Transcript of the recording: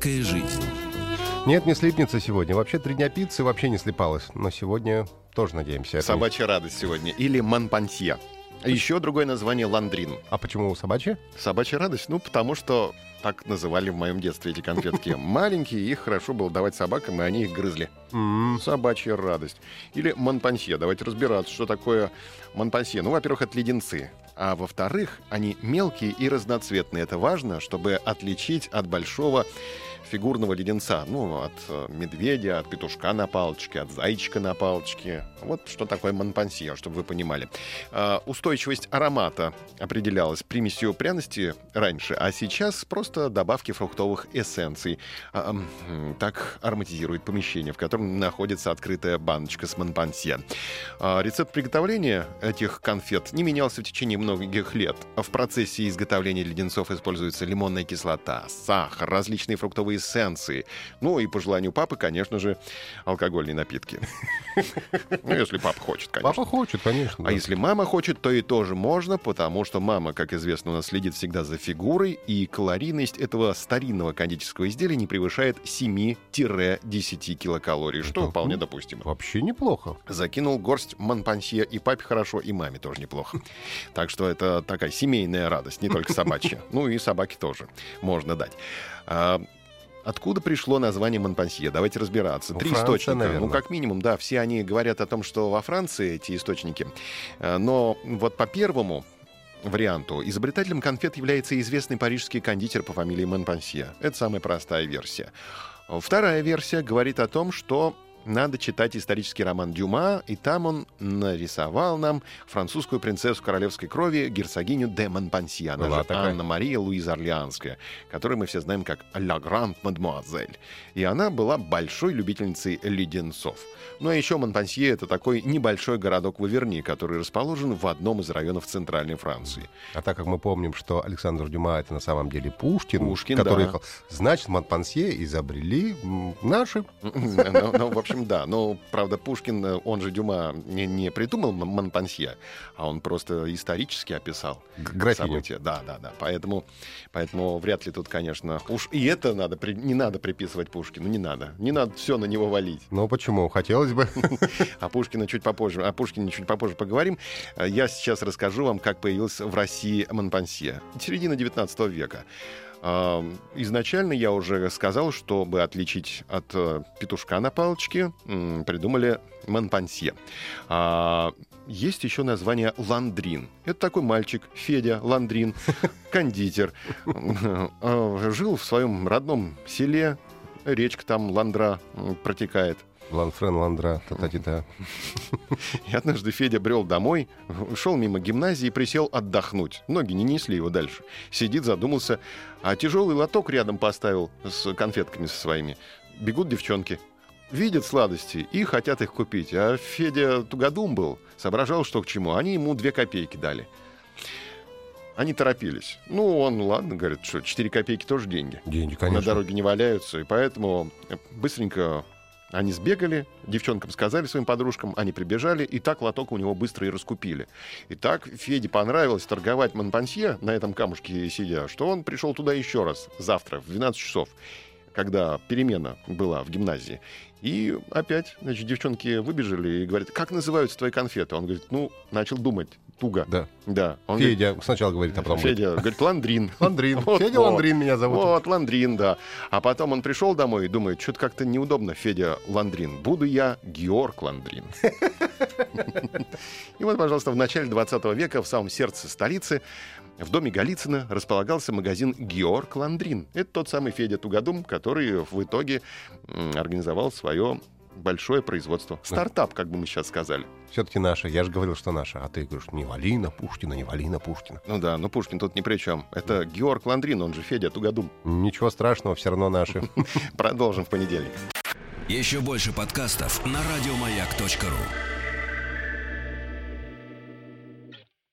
Сладкая жизнь. Нет, не слипнется сегодня. Вообще три дня пиццы вообще не слипалась. Но сегодня тоже надеемся. это- Собачья радость сегодня. Или манпансье. Еще другое название ландрин. А почему собачья? Собачья радость, ну, потому что так называли в моем детстве эти конфетки. Маленькие, их хорошо было давать собакам, и они их грызли. Собачья радость. Или манпансье. Давайте разбираться, что такое манпансье. Ну, во-первых, это леденцы. А во-вторых, они мелкие и разноцветные. Это важно, чтобы отличить от большого фигурного леденца. Ну, от э, медведя, от петушка на палочке, от зайчика на палочке. Вот что такое манпансье, чтобы вы понимали. А, устойчивость аромата определялась примесью пряности раньше, а сейчас просто добавки фруктовых эссенций. А, м, так ароматизирует помещение, в котором находится открытая баночка с манпансье. А, Рецепт приготовления этих конфет не менялся в течение многих лет. В процессе изготовления леденцов используется лимонная кислота, сахар, различные фруктовые эссенции. Ну и по желанию папы, конечно же, алкогольные напитки. Ну, если папа хочет, конечно. Папа хочет, конечно. А если мама хочет, то и тоже можно, потому что мама, как известно, у нас следит всегда за фигурой, и калорийность этого старинного кондитерского изделия не превышает 7-10 килокалорий, что вполне допустимо. Вообще неплохо. Закинул горсть манпансье и папе хорошо, и маме тоже неплохо. Так что это такая семейная радость, не только собачья. Ну и собаке тоже можно дать. Откуда пришло название Монпансье? Давайте разбираться. Ну, Три Франция, источника. наверное. Ну, как минимум, да, все они говорят о том, что во Франции эти источники. Э, Но вот по первому варианту изобретателем конфет является известный парижский кондитер по фамилии Монпансье. Это самая простая версия. Вторая версия говорит о том, что надо читать исторический роман Дюма, и там он нарисовал нам французскую принцессу королевской крови, герцогиню де Монпансье. Она Была же такая. Анна-Мария Луиза Орлеанская, которую мы все знаем как «La Grande Mademoiselle». И она была большой любительницей леденцов. Ну а еще Монпансье — это такой небольшой городок в Аверни, который расположен в одном из районов Центральной Франции. А так как мы помним, что Александр Дюма это на самом деле Пушкин, Пушкин, который да. ехал, значит, Монпансье изобрели наши. Ну, ну, в общем, да. Но, правда, Пушкин, э, он же Дюма, не, не придумал Монпансье, а он просто исторически описал графиню. события. Да, да, да. Поэтому, поэтому вряд ли тут, конечно, уж и это надо, не надо приписывать Пушкину, не надо. Не надо все на него валить. Ну почему? Хотелось бы. О Пушкине чуть попозже, о Пушкине чуть попозже поговорим. Э, Я сейчас расскажу вам, как появился в России Монпансье. Середина 19 века. Изначально я уже сказал, чтобы отличить от э, петушка на палочке, придумали Монпансье. А, Есть еще название Ландрин. Это такой мальчик, Федя Ландрин, кондитер. Э, Жил в своем родном селе. Речка там Ландра протекает. Ланфрен Ландра, та-та-ти-та. И однажды Федя брел домой, шел мимо гимназии и присел отдохнуть. Ноги не несли его дальше. Сидит, задумался, а тяжелый лоток рядом поставил с конфетками со своими. Бегут девчонки. Видят сладости и хотят их купить. А Федя тугодум был, соображал, что к чему. Они ему две копейки дали. Они торопились. Ну, он, ладно, говорит, что 4 копейки тоже деньги Деньги, на конечно. дороге не валяются, и поэтому быстренько они сбегали, девчонкам сказали своим подружкам, они прибежали, и так лоток у него быстро и раскупили. И так Феде понравилось торговать Монпансье на этом камушке сидя, что он пришел туда еще раз завтра в 12 часов, когда перемена была в гимназии. И опять, значит, девчонки выбежали и говорят, как называются твои конфеты? Он говорит, ну, начал думать туго. Да. Да. Он говорит, Федя сначала говорит, а потом говорит, Федя говорит, ландрин. Ландрин. Вот, Федя вот. Ландрин меня зовут. Вот, Ландрин, да. А потом он пришел домой и думает, что-то как-то неудобно, Федя Ландрин. Буду я Георг Ландрин. И вот, пожалуйста, в начале 20 века в самом сердце столицы в доме Голицына располагался магазин Георг Ландрин. Это тот самый Федя Тугодум, который в итоге организовал свое большое производство. Стартап, как бы мы сейчас сказали. Все-таки наша. Я же говорил, что наша. А ты говоришь, не вали на Пушкина, не вали на Пушкина. Ну да, но Пушкин тут ни при чем. Это Георг Ландрин, он же Федя Тугодум. Ничего страшного, все равно наши. Продолжим в понедельник. Еще больше подкастов на радиомаяк.ру.